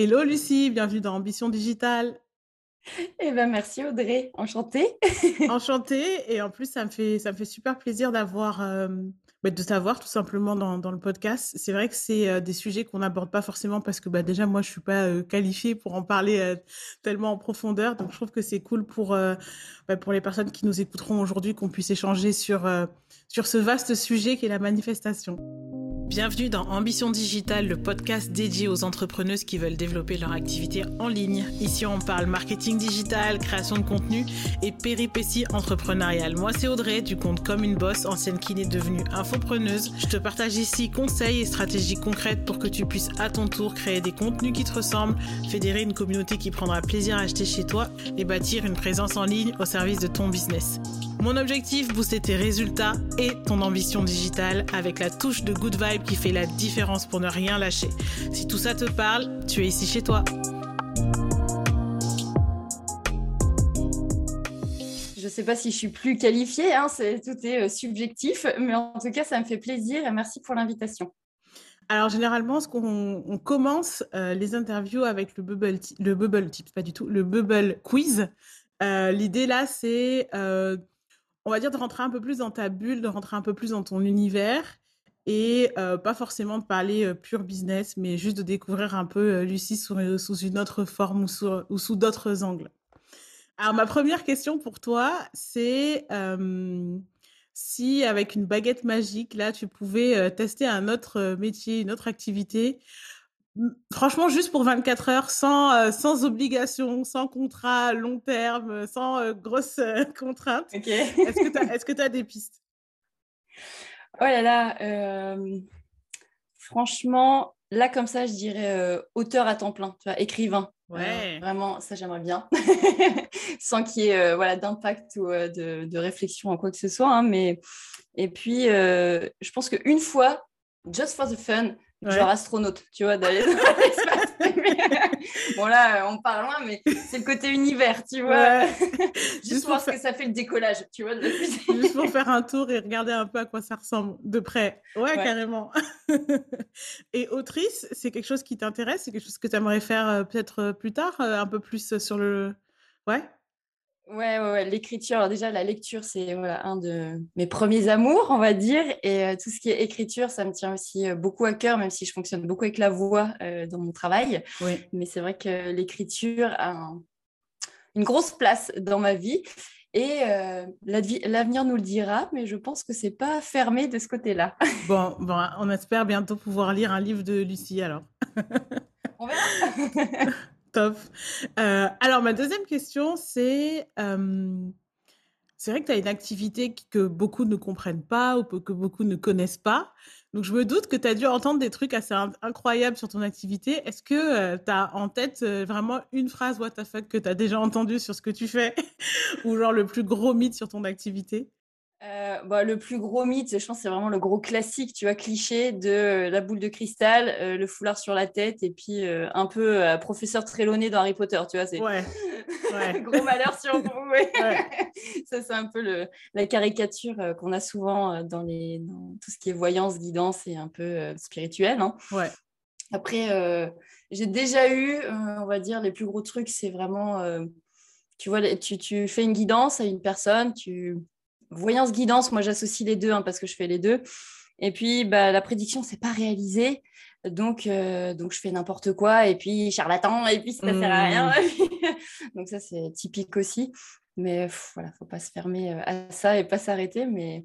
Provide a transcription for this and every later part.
Hello Lucie, bienvenue dans Ambition Digitale. Eh ben merci Audrey, enchantée. Enchantée et en plus ça me fait ça me fait super plaisir d'avoir euh, bah, de t'avoir tout simplement dans, dans le podcast. C'est vrai que c'est euh, des sujets qu'on n'aborde pas forcément parce que bah, déjà moi je suis pas euh, qualifiée pour en parler euh, tellement en profondeur. Donc je trouve que c'est cool pour euh, bah, pour les personnes qui nous écouteront aujourd'hui qu'on puisse échanger sur sur ce vaste sujet qui est la manifestation. Bienvenue dans Ambition Digitale, le podcast dédié aux entrepreneuses qui veulent développer leur activité en ligne. Ici, on parle marketing digital, création de contenu et péripéties entrepreneuriales. Moi, c'est Audrey du compte Comme une Bosse, ancienne kiné devenue infopreneuse. Je te partage ici conseils et stratégies concrètes pour que tu puisses à ton tour créer des contenus qui te ressemblent, fédérer une communauté qui prendra plaisir à acheter chez toi et bâtir une présence en ligne au service de ton business. Mon objectif, booster tes résultats et ton ambition digitale avec la touche de good vibe qui fait la différence pour ne rien lâcher. Si tout ça te parle, tu es ici chez toi. Ne sais pas si je suis plus qualifiée, hein, tout est euh, subjectif, mais en tout cas, ça me fait plaisir et merci pour l'invitation. Alors généralement, ce qu'on on commence euh, les interviews avec le bubble, le bubble tips, pas du tout, le bubble quiz. Euh, L'idée là, c'est, on va dire, de rentrer un peu plus dans ta bulle, de rentrer un peu plus dans ton univers et pas forcément de parler pur business, mais juste de découvrir un peu Lucie sous, une autre forme ou sous d'autres angles. Alors, ma première question pour toi, c'est euh, si avec une baguette magique, là, tu pouvais euh, tester un autre euh, métier, une autre activité, franchement, juste pour 24 heures, sans, sans obligation, sans contrat long terme, sans grosses contraintes, Ok. est-ce que tu as, tu des pistes? Oh là là, franchement, là comme ça, je dirais euh, auteur à temps plein, tu vois, écrivain. Euh, Ouais. vraiment, ça j'aimerais bien, sans qu'il y ait euh, voilà, d'impact ou de, de réflexion en quoi que ce soit. hein, mais et puis, je pense qu'une fois, just for the fun, Ouais. genre astronaute, tu vois, d'aller dans l'espace. bon là, on part loin, mais c'est le côté univers, tu vois. Ouais. Juste voir pour ce que ça fait le décollage, tu vois, de la fusée. Juste pour faire un tour et regarder un peu à quoi ça ressemble de près. Ouais, Ouais. carrément. Et autrice, c'est quelque chose qui t'intéresse? C'est quelque chose que tu aimerais faire euh, peut-être euh, plus tard, euh, un peu plus sur le... Ouais? Ouais, ouais, ouais, l'écriture. Alors déjà, la lecture, c'est voilà, un de mes premiers amours, on va dire. Et euh, tout ce qui est écriture, ça me tient aussi euh, beaucoup à cœur, même si je fonctionne beaucoup avec la voix euh, dans mon travail. Oui. Mais c'est vrai que l'écriture a un- une grosse place dans ma vie. Et l'avenir nous le dira, mais je pense que c'est pas fermé de ce côté-là. Bon, bon, on espère bientôt pouvoir lire un livre de Lucie alors. On verra. Euh, alors, ma deuxième question, c'est... euh, c'est vrai que tu as une activité que beaucoup ne comprennent pas ou que beaucoup ne connaissent pas. Donc, je me doute que tu as dû entendre des trucs assez in- incroyables sur ton activité. Est-ce que tu as en tête euh, vraiment une phrase what que tu as déjà entendue sur ce que tu fais? Ou genre le plus gros mythe sur ton activité? Euh, bah, le plus gros mythe, je pense, c'est vraiment le gros classique, tu vois, cliché de euh, la boule de cristal, euh, le foulard sur la tête et puis euh, un peu professeur Trelawney dans Harry Potter, tu vois, c'est Ouais, ouais, gros malheur sur vous. ouais. Ça, c'est un peu le, la caricature qu'on a souvent dans, les, dans tout ce qui est voyance, guidance et un peu spirituel. hein. Ouais. Après, j'ai déjà eu, on va dire, les plus gros trucs, c'est vraiment, tu vois, tu, tu fais une guidance à une personne, tu voyance guidance, moi j'associe les deux hein, parce que je fais les deux. Et puis bah, la prédiction, c'est pas réalisé. Donc, euh, donc je fais n'importe quoi et puis charlatan et puis ça sert à rien. donc ça c'est typique aussi. Mais pff, voilà, faut pas se fermer euh, à ça et pas s'arrêter. Mais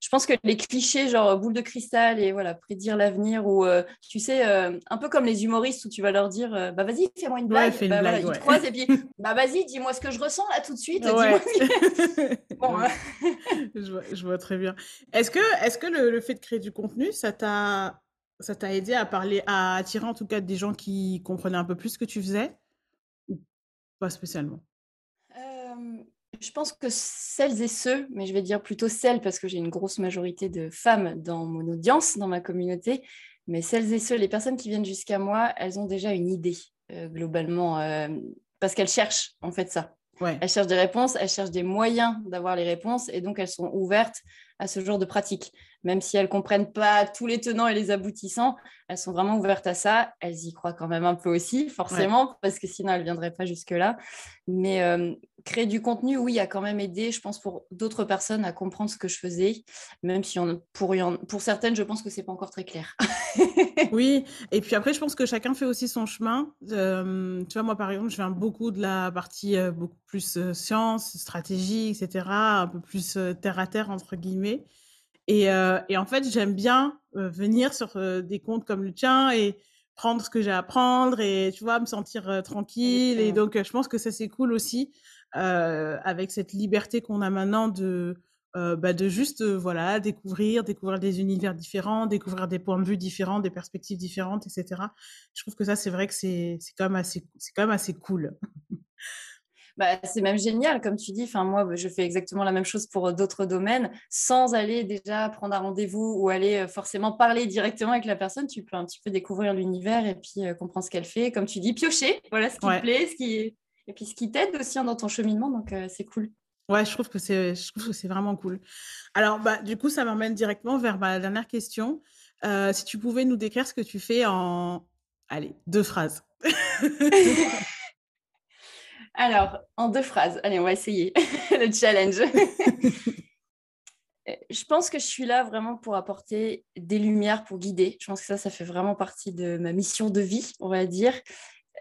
je pense que les clichés, genre boule de cristal et voilà, prédire l'avenir, ou euh, tu sais, euh, un peu comme les humoristes où tu vas leur dire euh, bah vas-y, fais-moi une blague. fais une Bah, voilà, ils te croisent et puis bah vas-y, dis-moi ce que je ressens là tout de suite. Ouais. dis-moi ce que- Bon, hein. Je vois, je vois très bien. Est-ce que, est-ce que le, le fait de créer du contenu, ça t'a, ça t'a aidé à parler, à attirer en tout cas des gens qui comprenaient un peu plus ce que tu faisais? Ou pas spécialement? Je pense que celles et ceux, mais je vais dire plutôt celles parce que j'ai une grosse majorité de femmes dans mon audience, dans ma communauté, mais celles et ceux, les personnes qui viennent jusqu'à moi, elles ont déjà une idée euh, globalement euh, parce qu'elles cherchent en fait ça. Ouais. Elles cherchent des réponses, elles cherchent des moyens d'avoir les réponses et donc elles sont ouvertes à ce genre de pratique. Même si elles comprennent pas tous les tenants et les aboutissants, elles sont vraiment ouvertes à ça. Elles y croient quand même un peu aussi, forcément, parce que sinon elles viendraient pas jusque-là. Mais euh, créer du contenu, oui, a quand même aidé, je pense, pour d'autres personnes à comprendre ce que je faisais, même si on, pour, pour certaines, je pense que c'est pas encore très clair. oui, et puis après, je pense que chacun fait aussi son chemin. Euh, tu vois, moi, par exemple, je viens beaucoup de la partie euh, beaucoup plus science, stratégie, etc., un peu plus terre à terre, entre guillemets. Et, et en fait, j'aime bien venir sur des comptes comme le tien et prendre ce que j'ai à prendre et, tu vois, me sentir tranquille. Et donc, je pense que ça, c'est cool aussi, avec cette liberté qu'on a maintenant de, bah, de juste, voilà, découvrir, découvrir des univers différents, découvrir des points de vue différents, des perspectives différentes, etc. Je trouve que ça, c'est vrai que c'est quand, même assez, quand même assez cool. Bah, c'est même génial, comme tu dis. Enfin, moi, je fais exactement la même chose pour euh, d'autres domaines, sans aller déjà prendre un rendez-vous ou aller euh, forcément parler directement avec la personne. Tu peux un petit peu découvrir l'univers et puis euh, comprendre ce qu'elle fait. Comme tu dis, piocher, voilà ce qui te plaît, ce qui... et puis ce qui t'aide aussi hein, dans ton cheminement. Donc, c'est cool. Ouais, je trouve que c'est, je trouve que c'est vraiment cool. Alors, bah, du coup, ça m'emmène directement vers ma dernière question. si tu pouvais nous décrire ce que tu fais en, allez, deux phrases. Alors, en deux phrases, allez, on va essayer le challenge. Euh, je pense que je suis là vraiment pour apporter des lumières, pour guider. Je pense que ça, ça fait vraiment partie de ma mission de vie, on va dire.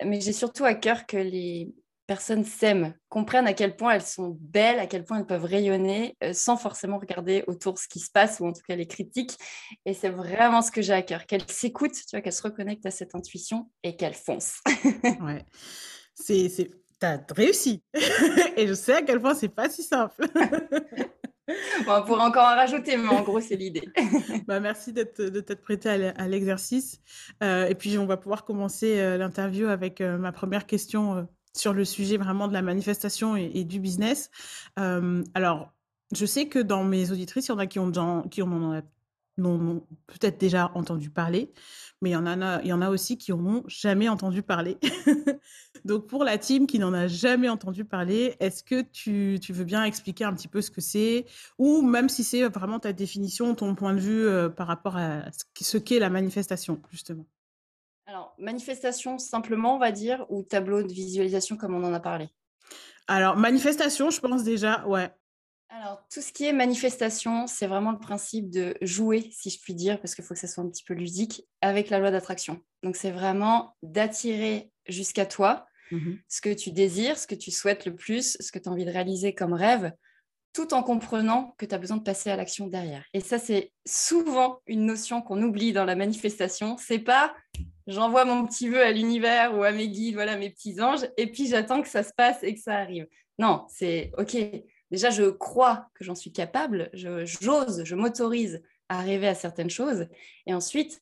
Mais j'ai surtout à cœur que les personnes s'aiment, comprennent à quel point elles sont belles, à quel point elles peuvent rayonner euh, sans forcément regarder autour ce qui se passe ou en tout cas les critiques. Et c'est vraiment ce que j'ai à cœur, qu'elles s'écoutent, tu vois, qu'elles se reconnectent à cette intuition et qu'elles foncent. ouais. C'est t'as réussi. et je sais à quel point c'est pas si simple. on pourrait encore en rajouter, mais en gros, c'est l'idée. bah, merci de t'être prêté à l'exercice. Euh, et puis, on va pouvoir commencer euh, l'interview avec euh, ma première question sur le sujet vraiment de la manifestation et, du business. alors, je sais que dans mes auditrices, il y en a qui, ont, qui en ont peut-être déjà entendu parler mais il y en a, il y en a aussi qui n'ont jamais entendu parler. Donc pour la team qui n'en a jamais entendu parler, est-ce que tu, tu, veux bien expliquer un petit peu ce que c'est, ou même si c'est vraiment ta définition, ton point de vue euh, par rapport à ce qu'est la manifestation, justement? Alors, manifestation simplement, on va dire, ou tableau de visualisation comme on en a parlé? Alors, manifestation, je pense déjà, ouais, alors, tout ce qui est manifestation, c'est vraiment le principe de jouer, si je puis dire, parce qu'il faut que ça soit un petit peu ludique, avec la loi d'attraction. Donc, c'est vraiment d'attirer jusqu'à toi mmh ce que tu désires, ce que tu souhaites le plus, ce que tu as envie de réaliser comme rêve, tout en comprenant que tu as besoin de passer à l'action derrière. Et ça, c'est souvent une notion qu'on oublie dans la manifestation. C'est pas j'envoie mon petit vœu à l'univers ou à mes guides, voilà mes petits anges, et puis j'attends que ça se passe et que ça arrive. Non, c'est OK déjà, je crois que j'en suis capable, j'ose, je, m'autorise à rêver à certaines choses. Et ensuite,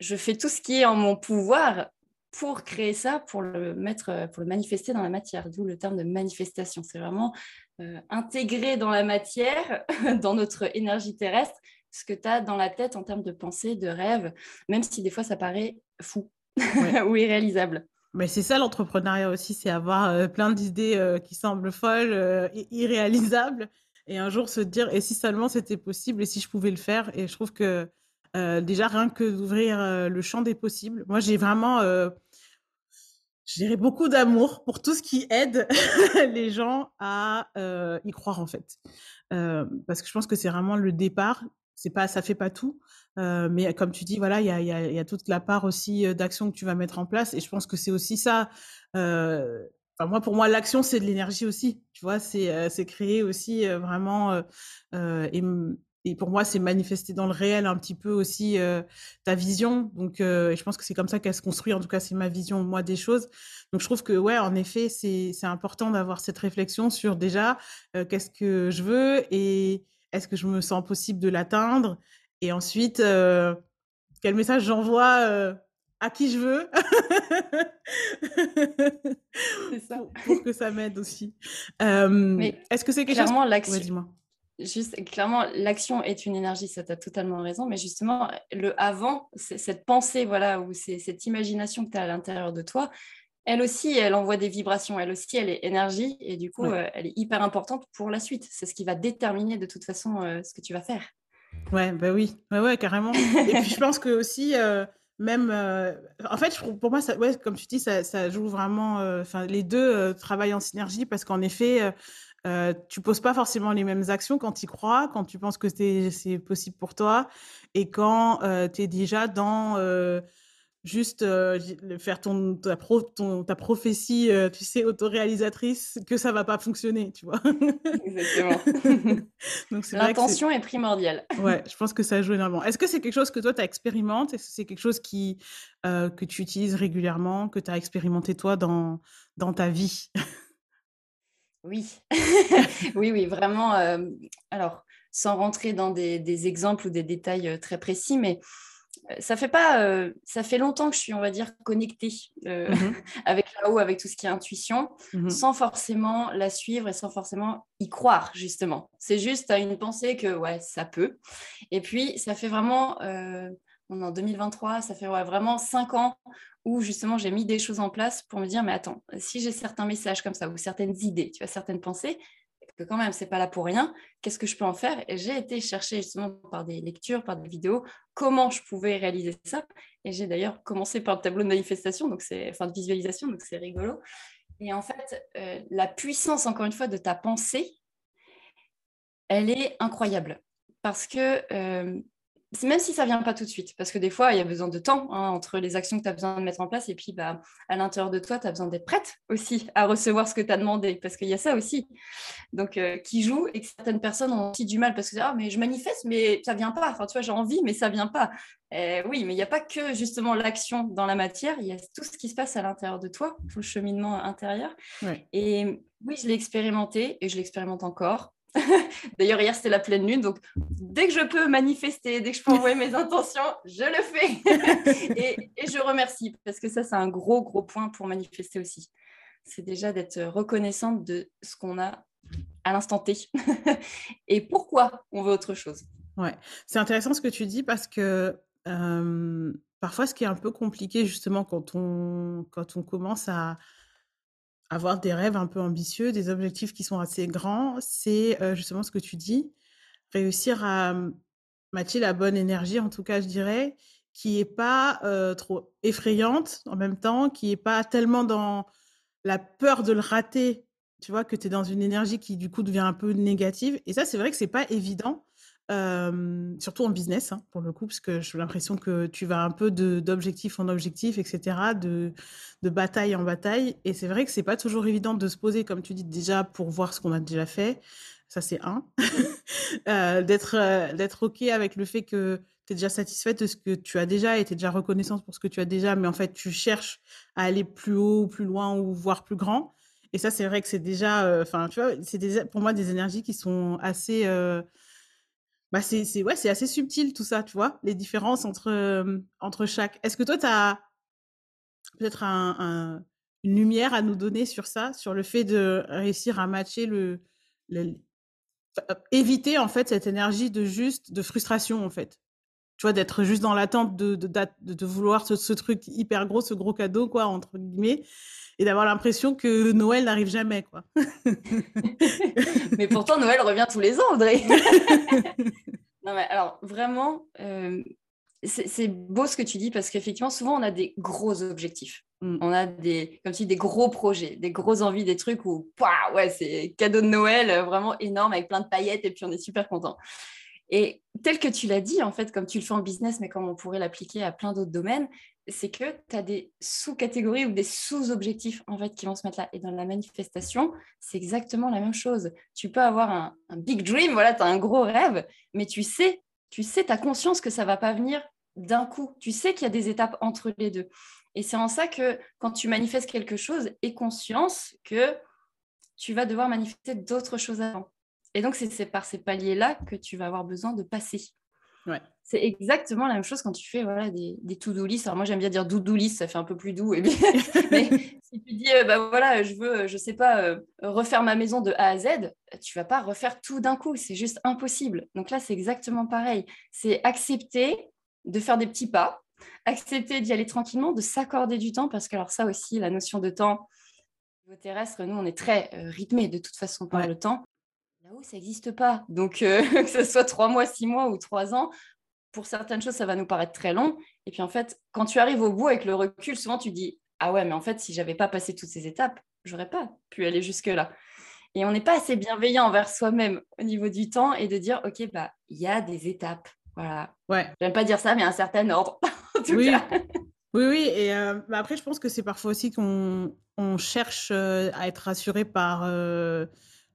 je fais tout ce qui est en mon pouvoir pour créer ça, pour le mettre, pour le manifester dans la matière, d'où le terme de manifestation. C'est vraiment euh, intégrer dans la matière, dans notre énergie terrestre, ce que tu as dans la tête en termes de pensée, de rêve, même si des fois ça paraît fou ou irréalisable. Mais c'est ça l'entrepreneuriat aussi, c'est avoir euh, plein d'idées euh, qui semblent folles euh, irréalisables, et un jour se dire et si seulement c'était possible et si je pouvais le faire. Et je trouve que déjà rien que d'ouvrir le champ des possibles, moi j'ai vraiment, je dirais beaucoup d'amour pour tout ce qui aide les gens à y croire en fait, parce que je pense que c'est vraiment le départ. C'est pas, ça fait pas tout, euh, mais comme tu dis, voilà, il y a, y, a, y a, toute la part aussi d'action que tu vas mettre en place. Et je pense que c'est aussi ça. Euh, enfin, moi, pour moi, l'action, c'est de l'énergie aussi. Tu vois, c'est c'est créer aussi vraiment. Et, et, pour moi, c'est manifester dans le réel un petit peu aussi ta vision. Donc, je pense que c'est comme ça qu'elle se construit. En tout cas, c'est ma vision, moi, des choses. Donc, je trouve que, ouais, en effet, c'est important d'avoir cette réflexion sur déjà qu'est-ce que je veux et est-ce que je me sens possible de l'atteindre? Et ensuite, euh, quel message j'envoie euh, à qui je veux? Ça. Pour, que ça m'aide aussi. Mais Est-ce que c'est quelque clairement, chose... l'action. Juste, clairement, l'action est une énergie, ça as totalement raison, mais justement, le avant, cette pensée, voilà, ou cette imagination que tu as à l'intérieur de toi, elle aussi, elle envoie des vibrations, elle aussi, elle est énergie, et du coup, euh, elle est hyper importante pour la suite. C'est ce qui va déterminer de toute façon ce que tu vas faire. Ouais, bah oui, ouais, ouais, carrément. Et puis je pense que aussi, euh, même, euh, en fait, pour moi, ça, ouais, comme tu dis, ça, ça joue vraiment. euh, Enfin, les deux euh, travaillent en synergie parce qu'en effet, euh, euh, tu poses pas forcément les mêmes actions quand tu crois, quand tu penses que c'est c'est possible pour toi, et quand tu es déjà dans euh, Juste, le faire ton ta pro ton ta prophétie, heu, tu sais, autoréalisatrice, que ça va pas fonctionner, tu vois? Exactement. Donc c'est L'intention est primordiale. ouais, je pense que ça joue énormément. Est-ce que c'est quelque chose que toi tu expérimentes? Est-ce que c'est quelque chose qui, heu, que tu utilises régulièrement, que tu as expérimenté toi dans dans ta vie? Oui. Oui, oui, vraiment, alors sans rentrer dans des des exemples ou des détails, très précis, mais ça fait pas, heu, ça fait longtemps que je suis, on va dire, connectée, heu, Mmh mh. avec là-haut, avec tout ce qui est intuition, Mmh sans forcément la suivre et sans forcément y croire, justement. C'est juste, tu une pensée que, ouais, ça peut et puis ça fait vraiment, heu, on est en 2023, ça fait, ouais, vraiment 5 ans où justement j'ai mis des choses en place pour me dire: «Mais attends, si j'ai certains messages comme ça ou certaines idées, tu vois, certaines pensées, que quand même, c'est pas là pour rien. Qu'est-ce que je peux en faire? Et j'ai été chercher justement par des lectures, par des vidéos, comment je pouvais réaliser ça. Et j'ai d'ailleurs commencé par le tableau de manifestation, donc c'est, enfin de visualisation, donc c'est rigolo. Et en fait, euh, la puissance, encore une fois, de ta pensée, elle est incroyable. Parce que euh, même si ça vient pas tout de suite, parce que des fois, il y a besoin de temps hein, entre les actions que tu as besoin de mettre en place et puis bah, à l'intérieur de toi, tu as besoin d'être prête aussi à recevoir ce que tu as demandé, parce qu'il y a ça aussi. Donc, euh, qui joue et que certaines personnes ont aussi du mal parce que ah, mais je manifeste, mais ça vient pas. Enfin, tu vois, j'ai envie, mais ça vient pas. Euh, oui, mais il n'y a pas que justement l'action dans la matière, il y a tout ce qui se passe à l'intérieur de toi, tout le cheminement intérieur. Ouais. Et oui, je l'ai expérimenté et je l'expérimente encore. D'ailleurs, hier, c'était la pleine lune. Donc, dès que je peux manifester, dès que je peux envoyer mes intentions, je le fais. et, je remercie parce que ça, c'est un gros, gros point pour manifester aussi. C'est déjà d'être reconnaissante de ce qu'on a à l'instant T et pourquoi on veut autre chose. Ouais, c'est intéressant ce que tu dis parce que, hem, parfois ce qui est un peu compliqué justement quand on quand on commence à avoir des rêves un peu ambitieux, des objectifs qui sont assez grands, c'est, heu, justement ce que tu dis, réussir à, matcher la bonne énergie, en tout cas, je dirais, qui est pas, heu, trop effrayante en même temps, qui est pas tellement dans la peur de le rater, tu vois? Que tu es dans une énergie qui, du coup, devient un peu négative et ça, c'est vrai que c'est pas évident, surtout en business, hein, pour le coup, parce que j'ai l'impression que tu vas un peu d'objectif en objectif et cetera, de de bataille en bataille. Et c'est vrai que c'est pas toujours évident de se poser, comme tu dis, déjà pour voir ce qu'on a déjà fait, ça c'est un, d'être, heu, d'être OK avec le fait que tu es déjà satisfaite de ce que tu as déjà et tu es déjà reconnaissante pour ce que tu as déjà, mais en fait, tu cherches à aller plus haut, plus loin ou voire plus grand. Et ça, c'est vrai que c'est déjà, heu, enfin, tu vois, c'est pour moi des énergies qui sont assez, bah, c'est ouais, c'est assez subtil tout ça, tu vois? Les différences entre, entre chaque. Est-ce que toi, tu as peut-être un un une lumière à nous donner sur ça? Sur le fait de réussir à matcher le Enfin, éviter en fait cette énergie de juste de frustration en fait? Tu vois? D'être juste dans l'attente de de de vouloir ce ce truc hyper gros, ce «gros cadeau» quoi entre guillemets et d'avoir l'impression que Noël n'arrive jamais quoi. mais pourtant, Noël revient tous les ans, Audrey. non, mais alors vraiment, euh, c'est beau ce que tu dis parce qu'effectivement, souvent, on a des gros objectifs. Mmh. On a des, comme tu dis, des gros projets, des grosses envies, des trucs où, pouah, ouais, c'est cadeau de Noël vraiment énorme avec plein de paillettes et puis on est super content. Et tel que tu l'as dit, en fait, comme tu le fais en business, mais comme on pourrait l'appliquer à plein d'autres domaines, c'est que tu as des sous-catégories ou des sous-objectifs en fait qui vont se mettre là. Et dans la manifestation, c'est exactement la même chose. Tu peux avoir un, big dream, voilà, tu as un gros rêve, mais tu sais, tu sais, tu as conscience que ça va pas venir d'un coup. Tu sais qu'il y a des étapes entre les deux. Et c'est en ça que quand tu manifestes quelque chose, aie conscience que tu vas devoir manifester d'autres choses avant. Et donc, c'est par ces paliers-là que tu vas avoir besoin de passer. Ouais. C'est exactement la même chose quand tu fais voilà, des, des to-do list. Alors moi, j'aime bien dire do-do list, ça fait un peu plus doux. Et bien, mais si tu dis, euh, bah voilà, je veux, je sais pas, euh, refaire ma maison de A à Z, tu vas pas refaire tout d'un coup. C'est juste impossible. Donc là, c'est exactement pareil. C'est accepter de faire des petits pas, accepter d'y aller tranquillement, de s'accorder du temps, parce que alors ça aussi, la notion de temps, niveau terrestre, nous, on est très euh, rythmé de toute façon par Ouais. le temps Là-haut, ça n'existe pas. Donc, euh, que ce soit trois mois, six mois ou trois ans, pour certaines choses, ça va nous paraître très long. Et puis, en fait, quand tu arrives au bout avec le recul, souvent, tu dis Ah ouais, mais en fait, si j'avais pas passé toutes ces étapes, j'aurais pas pu aller jusque-là. Et on n'est pas assez bienveillant envers soi-même au niveau du temps et de dire Ok, bah, il y a des étapes. Voilà. Ouais. J'aime pas dire ça, mais un certain ordre. en tout oui. cas. Oui, oui. Et euh, bah, après, je pense que c'est parfois aussi qu'on on cherche euh, à être rassuré par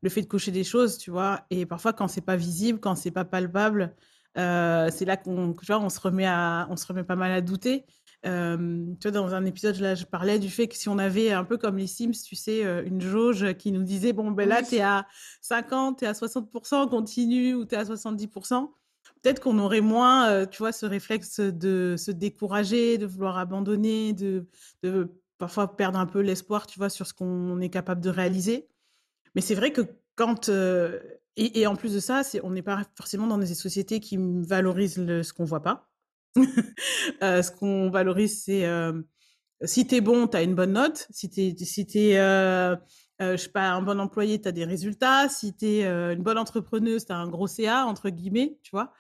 le fait de cocher des choses, tu vois. Et parfois, quand c'est pas visible, quand c'est pas palpable, c'est là qu'on on se, remet à, on se remet pas mal à douter. tu vois, dans un épisode, là, je parlais du fait que si on avait un peu comme les Sims, tu sais, une jauge qui nous disait, bon, ben là, tu es à 50, tu es à 60%, continue, ou tu es à 70%, peut-être qu'on aurait moins, tu vois, ce réflexe de se décourager, de vouloir abandonner, de, de parfois perdre un peu l'espoir, tu vois, sur ce qu'on est capable de réaliser. Mais c'est vrai que quand et, en plus de ça, on n'est pas forcément dans des sociétés qui valorisent ce qu'on voit pas. Euh, ce qu'on valorise, c'est euh, si tu es bon, tu as une bonne note. Si tu es, si euh, je sais pas, un bon employé, tu as des résultats. Si tu es une bonne entrepreneuse, tu as un gros CA, entre guillemets, tu vois.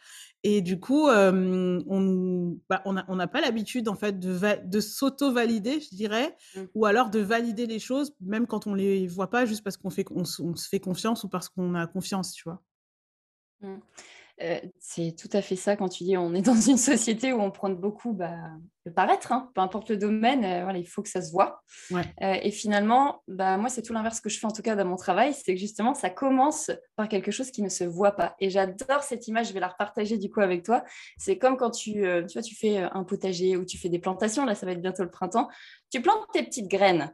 Et du coup, on bah, on n'a pas l'habitude en fait de, de s'auto-valider, je dirais, mmh. ou alors de valider les choses, même quand on les voit pas, juste parce qu'on fait, on, se fait confiance ou parce qu'on a confiance, tu vois. Mmh. Euh, c'est tout à fait ça quand tu dis on est dans une société où on prend beaucoup bah, le paraître, hein. peu importe le domaine, euh, voilà, il faut que ça se voit. Euh, et finalement, bah, moi, c'est tout l'inverse que je fais en tout cas dans mon travail, c'est que justement, ça commence par quelque chose qui ne se voit pas. Et j'adore cette image, je vais la repartager du coup avec toi. C'est comme quand tu, tu, vois, tu fais un potager ou tu fais des plantations, là, ça va être bientôt le printemps, tu plantes tes petites graines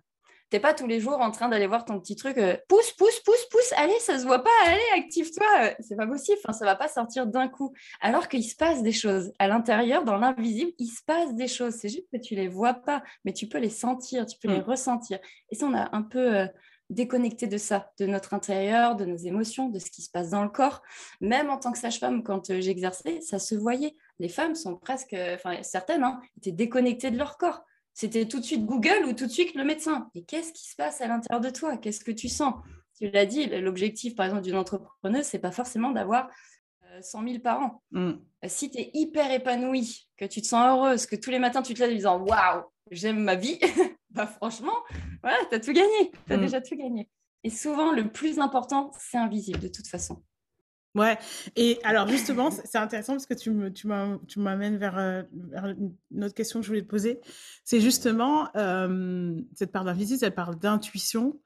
t'es pas tous les jours en train d'aller voir ton petit truc, euh, pousse, pousse, pousse, pousse, allez, ça se voit pas, allez, active-toi. Euh, c'est pas possible, enfin, ça va pas sortir d'un coup. Alors qu'il se passe des choses. À l'intérieur, dans l'invisible, il se passe des choses. C'est juste que tu les vois pas, mais tu peux les sentir, tu peux les mm. ressentir. Et ça, on a un peu euh, déconnecté de ça, de notre intérieur, de nos émotions, de ce qui se passe dans le corps. Même en tant que sage-femme, quand j'exerçais, ça se voyait. Les femmes sont presque, enfin certaines, hein, étaient déconnectées de leur corps. C'était tout de suite Google ou tout de suite le médecin. Et qu'est-ce qui se passe à l'intérieur de toi? Qu'est-ce que tu sens? Tu l'as dit, l'objectif, par exemple, d'une entrepreneuse, c'est pas forcément d'avoir 100 euh, 000 par an. Mm. Euh, si tu es hyper épanouie, que tu te sens heureuse, que tous les matins tu te lèves en disant Waouh, j'aime ma vie, bah franchement, voilà, tu as tout gagné. Tu as mm. déjà tout gagné. Et souvent, le plus important, c'est invisible de toute façon. Ouais, et alors justement, c'est intéressant parce que tu m'amènes vers, euh, vers, une autre question que je voulais te poser. C'est justement euh, cette part d'invisible, cette part d'intuition.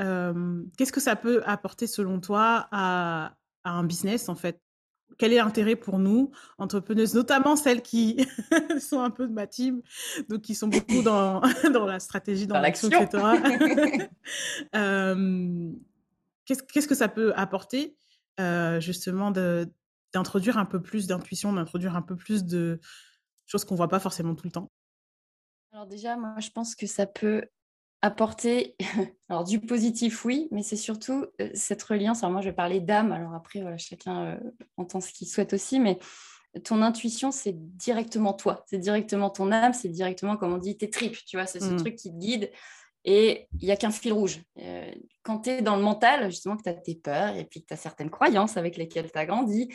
Euh, qu'est-ce que ça peut apporter selon toi à, à un business en fait? Quel est l'intérêt pour nous, entrepreneuses, notamment celles qui sont un peu de ma team, donc qui sont beaucoup dans, dans la stratégie, dans, l'action, etc. qu'est-ce, qu'est-ce que ça peut apporter justement d'introduire un peu plus d'intuition, d'introduire un peu plus de choses qu'on voit pas forcément tout le temps Alors déjà, moi, je pense que ça peut apporter alors du positif, oui, mais c'est surtout cette reliance. Alors moi, je vais parler d'âme. Alors après, voilà, chacun entend ce qu'il souhaite aussi, mais ton intuition, c'est directement toi, c'est directement ton âme, c'est directement, comme on dit, tes tripes, tu vois, c'est ce mmh. truc qui te guide. Et il n'y a qu'un fil rouge. Euh, quand tu es dans le mental, justement, que tu as tes peurs et puis que tu as certaines croyances avec lesquelles tu as grandi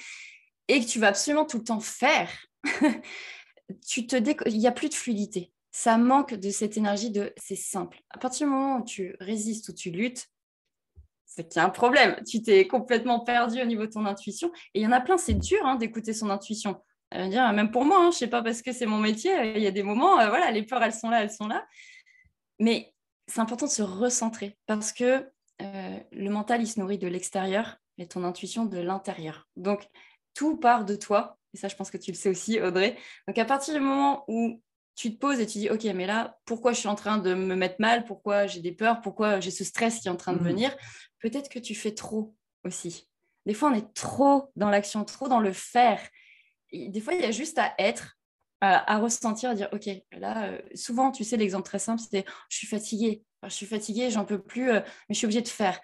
et que tu vas absolument tout le temps faire, tu te il n'y a plus de fluidité. Ça manque de cette énergie de c'est simple. À partir du moment où tu résistes ou tu luttes, c'est qu'il y a un problème. Tu t'es complètement perdu au niveau de ton intuition. Et il y en a plein, c'est dur hein, d'écouter son intuition. dire, même pour moi, hein, je ne sais pas parce que c'est mon métier, il y a des moments, euh, voilà, les peurs, elles sont là, elles sont là. Mais c'est important de se recentrer parce que euh, le mental, il se nourrit de l'extérieur et ton intuition de l'intérieur. Donc, tout part de toi. Et ça, je pense que tu le sais aussi, Audrey. Donc, à partir du moment où tu te poses et tu dis, OK, mais là, pourquoi je suis en train de me mettre mal? Pourquoi j'ai des peurs? Pourquoi j'ai ce stress qui est en train de mmh. venir? Peut-être que tu fais trop aussi. Des fois, on est trop dans l'action, trop dans le faire. des fois, il y a juste à être à, ressentir, à dire, OK, là, euh, souvent, tu sais, l'exemple très simple, c'était, je suis fatiguée, je suis fatiguée, j'en peux plus, euh, mais je suis obligée de faire.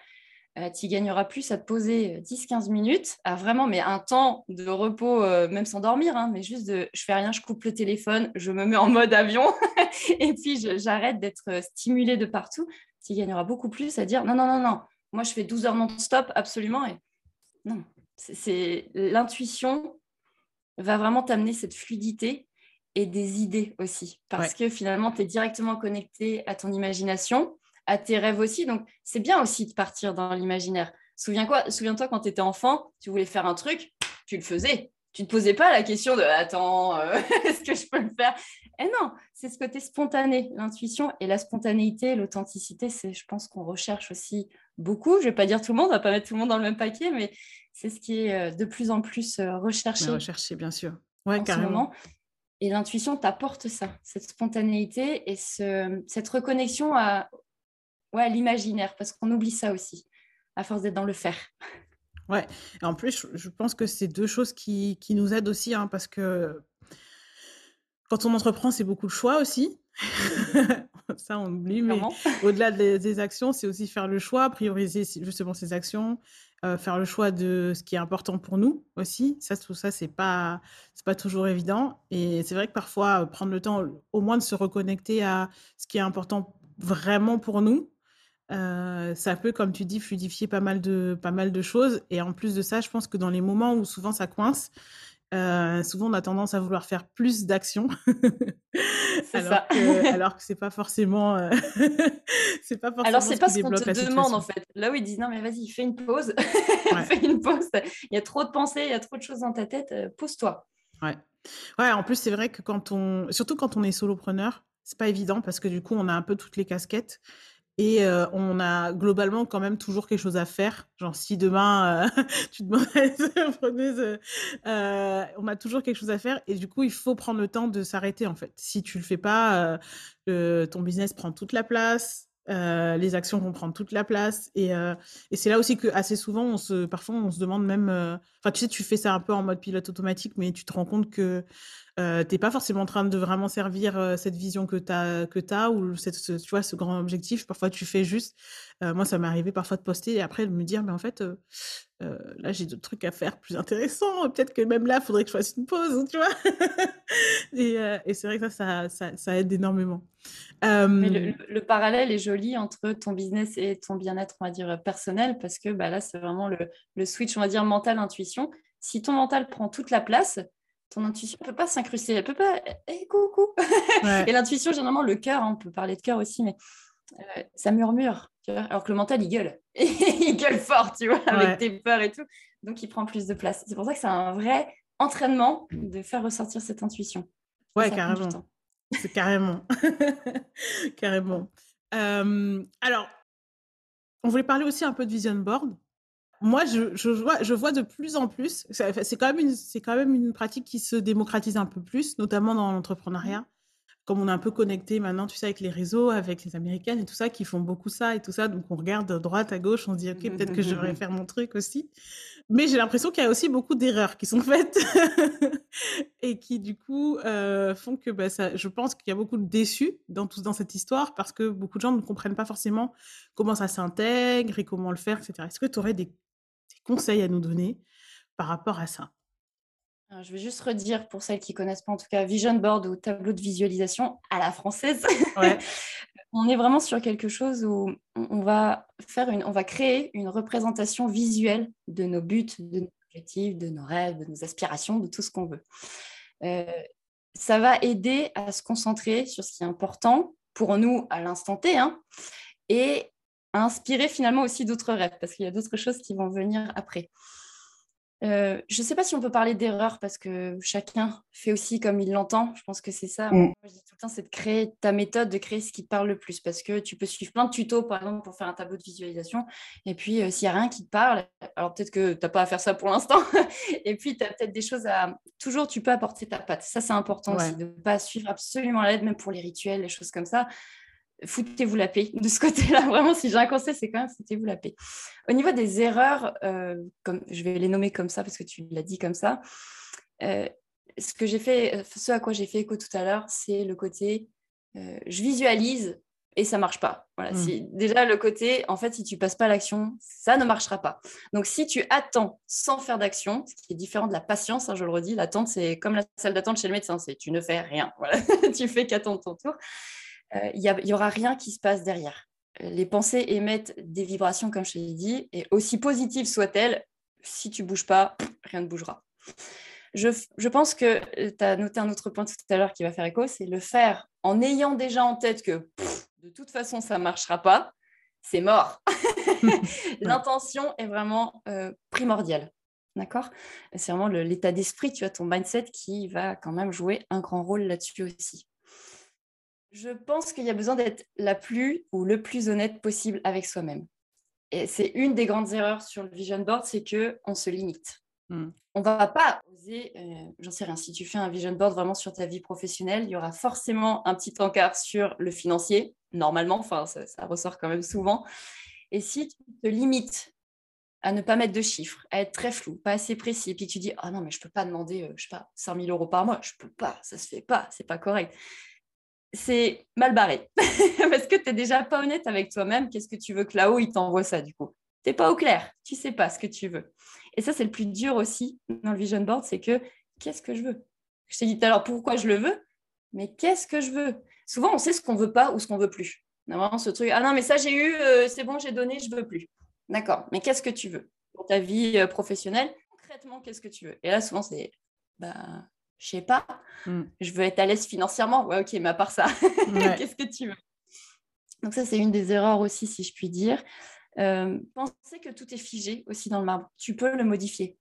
Euh, tu gagneras plus à te poser 10-15 minutes, à vraiment, mais un temps de repos, même sans dormir, hein, mais juste de, je fais rien, je coupe le téléphone, je me mets en mode avion, et puis j'arrête d'être stimulée de partout. Tu gagneras beaucoup plus à dire, non, non, non, non, moi, je fais 12 heures non-stop, absolument, Non, c'est l'intuition va vraiment t'amener cette fluidité et des idées aussi. Parce que finalement, tu es directement connecté à ton imagination, à tes rêves aussi. Donc, c'est bien aussi de partir dans l'imaginaire. Souviens-toi, quand tu étais enfant, tu voulais faire un truc, tu le faisais. Tu ne te posais pas la question de attends, euh, est-ce que je peux le faire? Et eh non, c'est ce côté spontané, l'intuition et la spontanéité, l'authenticité, c'est, je pense qu'on recherche aussi beaucoup. Je ne vais pas dire tout le monde, on va pas mettre tout le monde dans le même paquet, mais c'est ce qui est euh, de plus en plus euh, recherché. Recherché, bien sûr. Ouais, carrément. Et l'intuition t'apporte ça, cette spontanéité et ce, cette reconnexion à, ouais, l'imaginaire, parce qu'on oublie ça aussi, à force d'être dans le faire. Ouais, et en plus, je pense que c'est deux choses qui, qui nous aident aussi, hein, parce que quand on entreprend, c'est beaucoup de choix aussi. ça, on oublie, mais au-delà des, actions, c'est aussi faire le choix, prioriser justement ces actions, euh, faire le choix de ce qui est important pour nous aussi. Ça, tout ça, c'est pas, c'est pas toujours évident. Et c'est vrai que parfois, euh, prendre le temps, au moins de se reconnecter à ce qui est important vraiment pour nous, euh, ça peut, comme tu dis, fluidifier pas mal de, pas mal de choses. Et en plus de ça, je pense que dans les moments où souvent ça coince, euh, souvent on a tendance à vouloir faire plus d'actions. alors, que, alors que c'est pas forcément. Euh, c'est pas forcément. Alors c'est pas ce qu'on te demande en fait. Là où ils disent non mais vas-y, fais une pause. fais une pause. Il y a trop de pensées, il y a trop de choses dans ta tête. Pose-toi. Ouais. Ouais, en plus, c'est vrai que quand on. Surtout quand on est solopreneur, c'est pas évident parce que du coup, on a un peu toutes les casquettes. Et on a globalement quand même toujours quelque chose à faire. Genre, si demain, tu demandes à on a toujours quelque chose à faire. Et du coup, il faut prendre le temps de s'arrêter, en fait. Si tu le fais pas, ton business prend toute la place. les actions vont prendre toute la place. Et, et c'est là aussi que assez souvent, parfois, on se demande même. Enfin, tu sais, tu fais ça un peu en mode pilote automatique, mais tu te rends compte que euh, tu n'es pas forcément en train de vraiment servir euh, cette vision que tu as, que as ou cette, ce, tu vois, ce grand objectif. Parfois, tu fais juste. Euh, moi, ça m'est arrivé parfois de poster et après de me dire, mais en fait, là, j'ai d'autres trucs à faire plus intéressants. Peut-être que même là, il faudrait que je fasse une pause, tu vois. et, c'est vrai que ça, ça, ça, aide énormément. Mais le, parallèle est joli entre ton business et ton bien-être, on va dire, personnel, parce que bah, là, c'est vraiment le, le switch, on va dire, mental-intuition. Si ton mental prend toute la place, ton intuition ne peut pas s'incruster, elle peut pas. Eh, coucou Et l'intuition, généralement, le cœur, hein, on peut parler de cœur aussi, mais euh, ça murmure, tu vois alors que le mental, il gueule. il gueule fort, tu vois, avec tes peurs et tout. Donc, il prend plus de place. C'est pour ça que c'est un vrai entraînement de faire ressortir cette intuition. Ouais, carrément. C'est carrément. carrément. Euh, alors, on voulait parler aussi un peu de vision board moi, je, je, vois, je vois de plus en plus, c'est quand, même une, quand même une pratique qui se démocratise un peu plus, notamment dans l'entrepreneuriat. Comme on est un peu connecté maintenant, tu sais, avec les réseaux, avec les Américaines et tout ça, qui font beaucoup ça et tout ça. Donc, on regarde à droite, à gauche, on se dit, OK, peut-être que je devrais faire mon truc aussi. Mais j'ai l'impression qu'il y a aussi beaucoup d'erreurs qui sont faites et qui, du coup, euh, font que bah, ça, je pense qu'il y a beaucoup de déçus dans, tout, dans cette histoire parce que beaucoup de gens ne comprennent pas forcément comment ça s'intègre et comment le faire, etc. Est-ce que tu aurais des conseils à nous donner par rapport à ça je vais juste redire pour celles qui connaissent pas, en tout cas, Vision Board ou tableau de visualisation à la française. on est vraiment sur quelque chose où on va faire une, on va créer une représentation visuelle de nos buts, de nos objectifs, de nos rêves, de nos aspirations, de tout ce qu'on veut. Euh, ça va aider à se concentrer sur ce qui est important pour nous à l'instant T, hein, et inspirer finalement aussi d'autres rêves, parce qu'il y a d'autres choses qui vont venir après. Euh, je ne sais pas si on peut parler d'erreur parce que chacun fait aussi comme il l'entend. Je pense que c'est ça. Mm. Moi, je dis tout le temps, c'est de créer ta méthode, de créer ce qui te parle le plus. Parce que tu peux suivre plein de tutos, par exemple, pour faire un tableau de visualisation. Et puis, euh, s'il n'y a rien qui te parle, alors peut-être que tu n'as pas à faire ça pour l'instant. et puis, tu as peut-être des choses à. Toujours, tu peux apporter ta patte. Ça, c'est important aussi, de ne pas suivre absolument l'aide, même pour les rituels, les choses comme ça foutez-vous la paix de ce côté-là. Vraiment, si j'ai un conseil, c'est quand même foutez-vous la paix. Au niveau des erreurs, euh, comme, je vais les nommer comme ça parce que tu l'as dit comme ça. Euh, ce que j'ai fait, ce à quoi j'ai fait écho tout à l'heure, c'est le côté euh, je visualise et ça marche pas. Voilà, mmh. déjà le côté, en fait, si tu passes pas l'action, ça ne marchera pas. Donc, si tu attends sans faire d'action, ce qui est différent de la patience, hein, je le redis, l'attente, c'est comme la salle d'attente chez le médecin, c'est tu ne fais rien. Voilà. tu fais qu'attendre ton tour. Euh, il n'y aura rien qui se passe derrière. Les pensées émettent des vibrations, comme je l'ai dit, et aussi positives soient-elles, si tu bouges pas, rien ne bougera. Je, je pense que tu as noté un autre point tout à l'heure qui va faire écho, c'est le faire en ayant déjà en tête que de toute façon, ça ne marchera pas, c'est mort. L'intention est vraiment euh, primordiale. D'accord? C'est vraiment l'état d'esprit, tu as ton mindset qui va quand même jouer un grand rôle là-dessus aussi. Je pense qu'il y a besoin d'être la plus ou le plus honnête possible avec soi-même. Et c'est une des grandes erreurs sur le vision board, c'est que on se limite. Hmm. On va pas oser, euh, j'en sais rien, si tu fais un vision board vraiment sur ta vie professionnelle, il y aura forcément un petit encart sur le financier, normalement, enfin ça, ça ressort quand même souvent. Et si tu te limites à ne pas mettre de chiffres, à être très flou, pas assez précis, et puis tu dis ah non mais je peux pas demander euh, je sais pas 5 000 euros par mois, je peux pas, ça se fait pas, c'est pas correct. C'est mal barré parce que tu n'es déjà pas honnête avec toi-même. Qu'est-ce que tu veux que là-haut il t'envoie ça du coup? Tu n'es pas au clair, tu sais pas ce que tu veux. Et ça c'est le plus dur aussi dans le vision board, c'est que qu'est-ce que je veux? Je t'ai dit tout pourquoi je le veux, mais qu'est-ce que je veux? Souvent on sait ce qu'on veut pas ou ce qu'on veut plus. On ce truc ah non mais ça j'ai eu, euh, c'est bon j'ai donné, je veux plus. D'accord, mais qu'est-ce que tu veux? Pour ta vie euh, professionnelle Concrètement, qu'est-ce que tu veux? Et là, souvent, c'est, bah, je sais pas, hmm. je veux être à l'aise financièrement. Ouais, ok, mais à part ça, qu'est-ce que tu veux? Donc ça, c'est une des erreurs aussi, si je puis dire. Euh, penser que tout est figé aussi dans le marbre. Tu peux le modifier.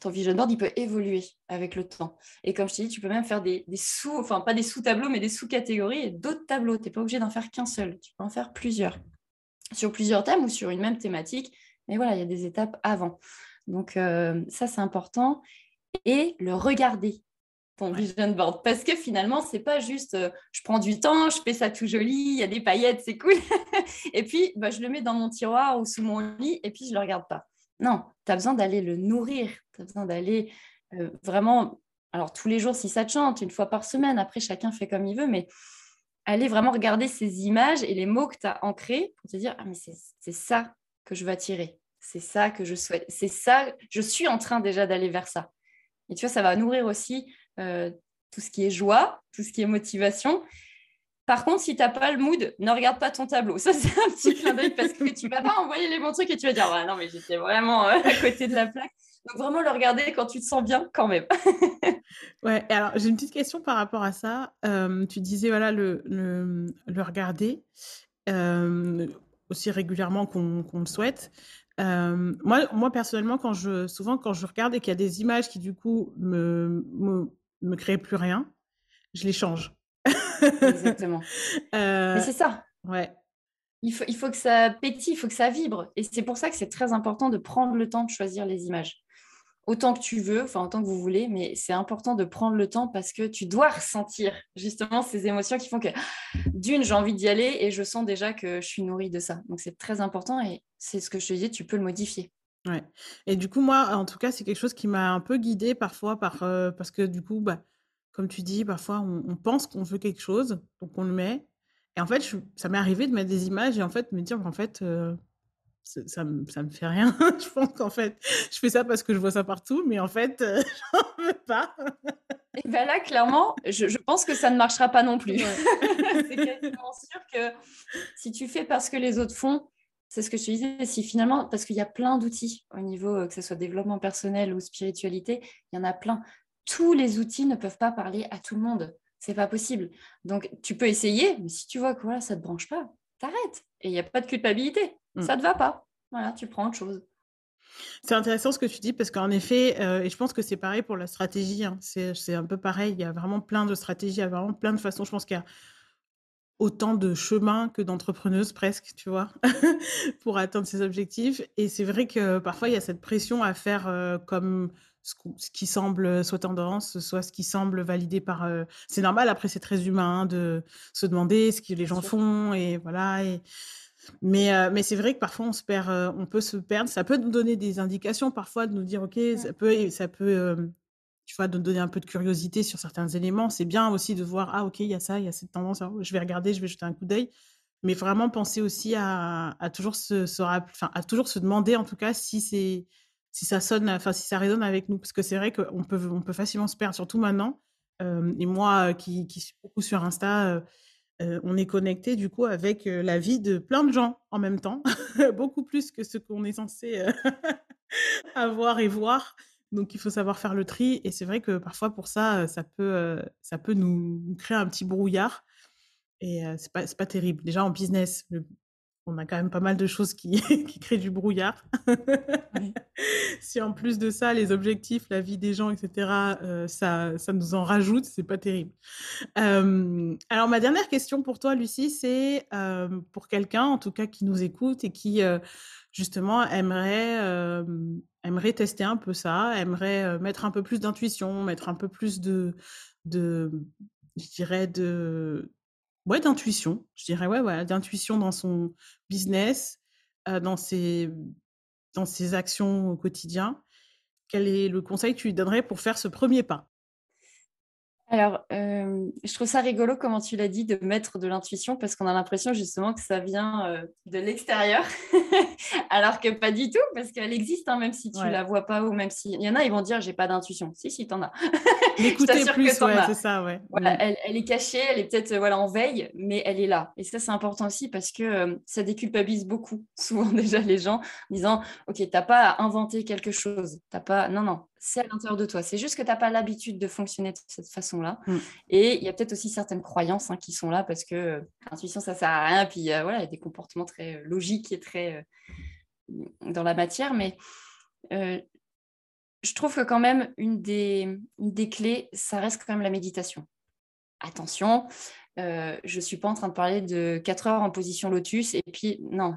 Ton vision board, il peut évoluer avec le temps. Et comme je t'ai dit, tu peux même faire des, des sous, enfin pas des sous-tableaux, mais des sous-catégories et d'autres tableaux. Tu n'es pas obligé d'en faire qu'un seul. Tu peux en faire plusieurs sur plusieurs thèmes ou sur une même thématique. Mais voilà, il y a des étapes avant. Donc euh, ça, c'est important. Et le regarder, ton vision board. Parce que finalement, c'est pas juste euh, je prends du temps, je fais ça tout joli, il y a des paillettes, c'est cool. et puis, bah, je le mets dans mon tiroir ou sous mon lit et puis je le regarde pas. Non, tu as besoin d'aller le nourrir. Tu as besoin d'aller euh, vraiment, alors tous les jours si ça te chante, une fois par semaine. Après, chacun fait comme il veut, mais aller vraiment regarder ces images et les mots que tu as ancrés pour te dire Ah, mais c'est ça que je veux attirer. C'est ça que je souhaite. C'est ça, je suis en train déjà d'aller vers ça. Et tu vois, ça va nourrir aussi euh, tout ce qui est joie, tout ce qui est motivation. Par contre, si tu n'as pas le mood, ne regarde pas ton tableau. Ça, c'est un petit clin d'œil parce que tu vas pas envoyer les bons trucs et tu vas dire ouais, Non, mais j'étais vraiment euh, à côté de la plaque. Donc, vraiment le regarder quand tu te sens bien quand même. Ouais, alors j'ai une petite question par rapport à ça. tu disais, voilà, le, le, le regarder aussi régulièrement qu'on le souhaite. moi, moi, personnellement, quand je, souvent, quand je regarde et qu'il y a des images qui, du coup, me, me, me créent plus rien, je les change. Exactement. Mais c'est ça. Ouais. Il faut, il faut que ça pétille, il faut que ça vibre. Et c'est pour ça que c'est très important de prendre le temps de choisir les images autant que tu veux, enfin autant que vous voulez, mais c'est important de prendre le temps parce que tu dois ressentir justement ces émotions qui font que d'une, j'ai envie d'y aller et je sens déjà que je suis nourrie de ça. Donc c'est très important et c'est ce que je te disais, tu peux le modifier. Ouais. Et du coup, moi, en tout cas, c'est quelque chose qui m'a un peu guidée parfois par, parce que du coup, bah, comme tu dis, parfois on, pense qu'on veut quelque chose, donc on le met. Et en fait, ça m'est arrivé de mettre des images et en fait, me dire, en fait, ça, me, ça me fait rien. je pense qu'en fait, je fais ça parce que je vois ça partout, mais en fait, euh, j'en veux pas. Et bien là, clairement, je, je, pense que ça ne marchera pas non plus. c'est quasiment sûr que si tu fais parce que les autres font, c'est ce que je te disais, si finalement, parce qu'il y a plein d'outils au niveau, euh, que ce soit développement personnel ou spiritualité, il y en a plein. Tous les outils ne peuvent pas parler à tout le monde. C'est pas possible. Donc, tu peux essayer, mais si tu vois que voilà, ça ne te branche pas, t'arrêtes. Et il n'y a pas de culpabilité. Mm. Ça ne te va pas. Voilà, tu prends autre chose. C'est intéressant ce que tu dis parce qu'en effet, euh, et je pense que c'est pareil pour la stratégie, hein, c'est un peu pareil, il y a vraiment plein de stratégies, il y a vraiment plein de façons. Je pense qu'il y a autant de chemins que d'entrepreneuses presque, tu vois, pour atteindre ses objectifs. Et c'est vrai que parfois, il y a cette pression à faire euh, comme ce, qui semble soit tendance, soit ce qui semble validé par... Euh, c'est normal, après, c'est très humain hein, de se demander ce que les gens font, et voilà. Et... Mais, euh, mais c'est vrai que parfois on se perd, euh, on peut se perdre. Ça peut nous donner des indications parfois de nous dire ok, ça peut, ça peut, euh, tu vois, de donner un peu de curiosité sur certains éléments. C'est bien aussi de voir ah ok, il y a ça, il y a cette tendance. Oh, je vais regarder, je vais jeter un coup d'œil. Mais vraiment penser aussi à, toujours se, enfin, à toujours se demander en tout cas si si ça sonne, si ça résonne avec nous, parce que c'est vrai qu'on peut, on peut facilement se perdre, surtout maintenant. et moi qui, qui suis beaucoup sur Insta on est connecté du coup avec la vie de plein de gens en même temps, beaucoup plus que ce qu'on est censé avoir et voir. Donc, il faut savoir faire le tri. Et c'est vrai que parfois, pour ça, ça peut, ça peut nous créer un petit brouillard. Et c'est pas, pas terrible. Déjà, en business, on a quand même pas mal de choses qui, qui créent du brouillard. si en plus de ça, les objectifs, la vie des gens, etc., ça, ça nous en rajoute, c'est pas terrible. alors, ma dernière question pour toi, Lucie, c'est pour quelqu'un, en tout cas, qui nous écoute et qui, justement, aimerait, aimerait tester un peu ça, aimerait mettre un peu plus d'intuition, mettre un peu plus de, de je dirais, de, ouais, d'intuition, je dirais, ouais, ouais, d'intuition dans son business, dans, ses, dans ses actions au quotidien. Quel est le conseil que tu lui donnerais pour faire ce premier pas? Alors, je trouve ça rigolo comment tu l'as dit de mettre de l'intuition parce qu'on a l'impression justement que ça vient de l'extérieur, alors que pas du tout parce qu'elle existe, hein, même si tu ne la vois pas ou même si il y en a, ils vont dire j'ai pas d'intuition. Si, si, t'en as. L'écouter plus, c'est ça, ouais. Voilà, mmh. elle, est cachée, elle est peut-être voilà en veille, mais elle est là. Et ça, c'est important aussi parce que ça déculpabilise beaucoup souvent déjà les gens en disant ok, t'as pas à inventer quelque chose, t'as pas, non, non, c'est à l'intérieur de toi. C'est juste que tu n'as pas l'habitude de fonctionner de cette façon-là. Mm. Et il y a peut-être aussi certaines croyances hein, qui sont là parce que euh, l'intuition, ça ne sert à rien. Puis euh, voilà, il y a des comportements très euh, logiques et très dans la matière. Mais je trouve que quand même, une des, une des clés, ça reste quand même la méditation. Attention, euh, je ne suis pas en train de parler de 4 heures en position lotus. Et puis, non,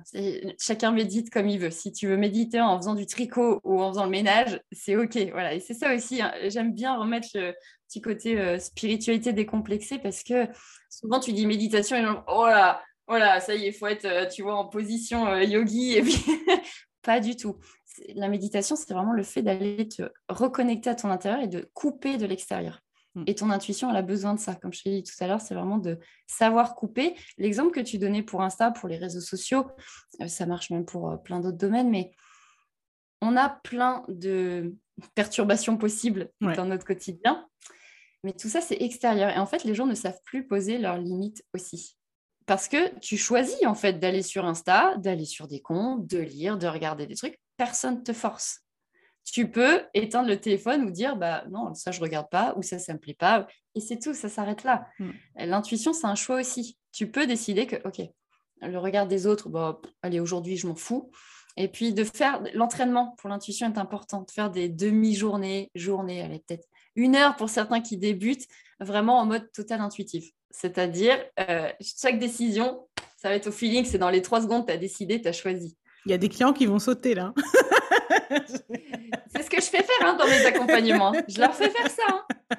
chacun médite comme il veut. Si tu veux méditer en faisant du tricot ou en faisant le ménage, c'est OK. Voilà. Et c'est ça aussi. Hein. J'aime bien remettre le petit côté euh, spiritualité décomplexée parce que souvent, tu dis méditation et genre, oh là, oh ça y est, il faut être, euh, tu vois, en position yogi. Et puis, pas du tout. La méditation, c'est vraiment le fait d'aller te reconnecter à ton intérieur et de couper de l'extérieur. Mm. Et ton intuition, elle a besoin de ça. Comme je t'ai dit tout à l'heure, c'est vraiment de savoir couper. L'exemple que tu donnais pour Insta, pour les réseaux sociaux, euh, ça marche même pour euh, plein d'autres domaines, mais on a plein de perturbations possibles dans notre quotidien. Mais tout ça, c'est extérieur. Et en fait, les gens ne savent plus poser leurs limites aussi. Parce que tu choisis en fait d'aller sur Insta, d'aller sur des comptes, de lire, de regarder des trucs. Personne ne te force. Tu peux éteindre le téléphone ou dire bah non ça je regarde pas ou ça ça me plaît pas. Et c'est tout ça s'arrête là. Mm. l'intuition c'est un choix aussi. Tu peux décider que ok le regard des autres bah allez aujourd'hui je m'en fous. Et puis de faire l'entraînement pour l'intuition est important. De faire des demi-journées journées allez peut-être une heure pour certains qui débutent vraiment en mode total intuitif c'est-à-dire euh, chaque décision ça va être au feeling c'est dans les trois secondes tu as décidé tu as choisi il y a des clients qui vont sauter là C'est ce que je fais faire hein, dans mes accompagnements. Je leur fais faire ça. Hein.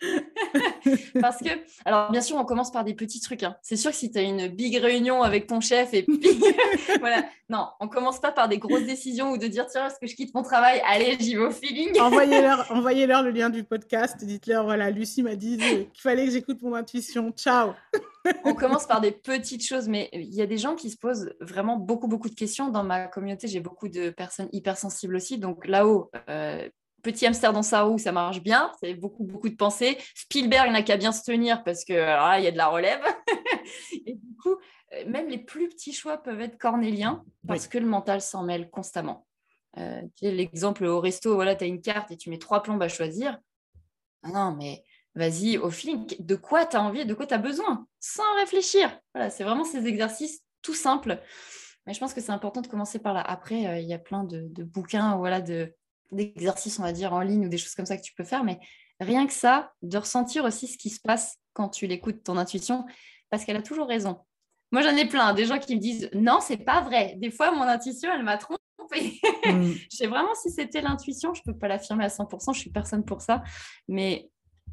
Parce que, alors bien sûr, on commence par des petits trucs. Hein. C'est sûr que si tu as une big réunion avec ton chef et puis voilà, non, on commence pas par des grosses décisions ou de dire tiens, est-ce que je quitte mon travail? Allez, j'y vais au feeling. Envoyez-leur envoyez -leur le lien du podcast. Dites-leur voilà, Lucie m'a dit qu'il fallait que j'écoute mon intuition. Ciao. on commence par des petites choses, mais il y a des gens qui se posent vraiment beaucoup, beaucoup de questions. Dans ma communauté, j'ai beaucoup de personnes hypersensibles aussi. Donc là-haut, euh, petit hamster dans sa roue, ça marche bien. C'est beaucoup, beaucoup de pensées. Spielberg n'a qu'à bien se tenir parce que il y a de la relève. Et du coup, euh, même les plus petits choix peuvent être cornéliens parce que le mental s'en mêle constamment. Euh, l'exemple au resto, voilà, tu as une carte et tu mets trois plombes à choisir. Ah non, mais vas-y, au feeling, de quoi tu as envie, de quoi tu as besoin, sans réfléchir. Voilà, c'est vraiment ces exercices tout simples. Mais je pense que c'est important de commencer par là. Après, euh, il y a plein de, bouquins, voilà, de, d'exercices, on va dire, en ligne ou des choses comme ça que tu peux faire. Mais rien que ça, de ressentir aussi ce qui se passe quand tu l'écoutes, ton intuition, parce qu'elle a toujours raison. Moi, j'en ai plein, des gens qui me disent non, c'est pas vrai. Des fois, mon intuition, elle m'a trompée. Mm. je sais vraiment si c'était l'intuition, je peux pas l'affirmer à 100%, je suis personne pour ça. Mais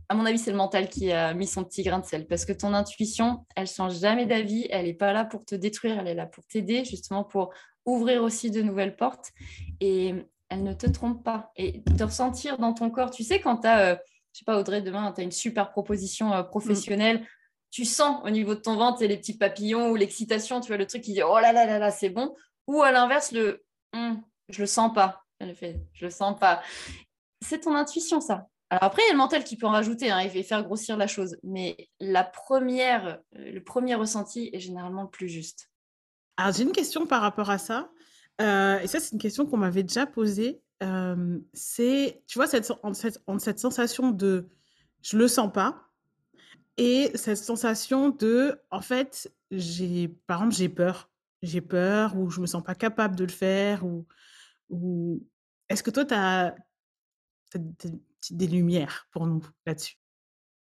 à mon avis, c'est le mental qui a mis son petit grain de sel parce que ton intuition, elle change jamais d'avis, elle n'est pas là pour te détruire, elle est là pour t'aider, justement pour ouvrir aussi de nouvelles portes et elle ne te trompe pas. Et de ressentir dans ton corps, tu sais, quand tu as, euh, je sais pas, Audrey, demain, tu as une super proposition euh, professionnelle, tu sens au niveau de ton ventre les petits papillons ou l'excitation, tu vois, le truc qui dit oh là là là là, c'est bon, ou à l'inverse, le hum, je le sens pas. Elle fait, je le sens pas. C'est ton intuition, ça. Alors après, il y a le mental qui peut en rajouter hein, et faire grossir la chose. Mais la première, euh, le premier ressenti est généralement le plus juste. Alors j'ai une question par rapport à ça. Euh, et ça, c'est une question qu'on m'avait déjà posée. c'est, tu vois, cette, cette, sensation de je le sens pas et cette sensation de, en fait, j'ai, par exemple, j'ai peur. J'ai peur ou je me sens pas capable de le faire ou, ou... est-ce que toi, tu as, des lumières pour nous là-dessus?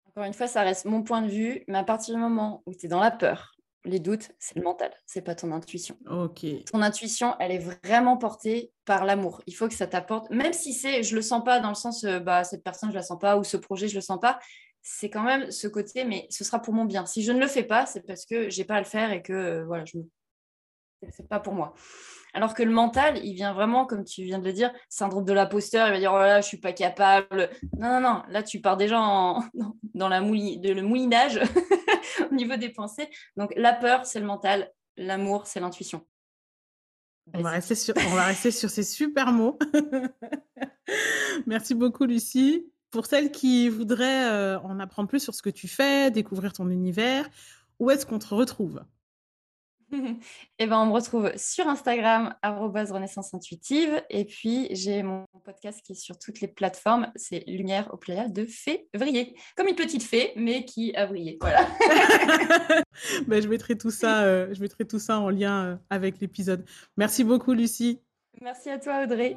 Encore une fois, ça reste mon point de vue, mais à partir du moment où tu es dans la peur, les doutes, c'est le mental, c'est pas ton intuition. Ok. Ton intuition, elle est vraiment portée par l'amour. Il faut que ça t'apporte, même si c'est, je le sens pas dans le sens, euh, bah cette personne je la sens pas ou ce projet je le sens pas. C'est quand même ce côté, mais ce sera pour mon bien. Si je ne le fais pas, c'est parce que j'ai pas à le faire et que euh, voilà, je c'est pas pour moi. Alors que le mental, il vient vraiment, comme tu viens de le dire, syndrome de l'imposteur. Il va dire oh là, je suis pas capable. Non, non, non. Là, tu pars déjà dans la mouille, de, le moulinage au niveau des pensées. Donc, la peur, c'est le mental. L'amour, c'est l'intuition. On va, rester sur, on va rester sur ces super mots. Merci beaucoup, Lucie. Pour celles qui voudraient euh, en apprendre plus sur ce que tu fais, découvrir ton univers, où est-ce qu'on te retrouve? Et eh ben, on me retrouve sur Instagram, renaissance intuitive. Et puis, j'ai mon podcast qui est sur toutes les plateformes. C'est Lumière au playa de février. Comme une petite fée, mais qui a brillé. Voilà. ben, je, mettrai tout ça, euh, je mettrai tout ça en lien euh, avec l'épisode. Merci beaucoup, Lucie. Merci à toi, Audrey.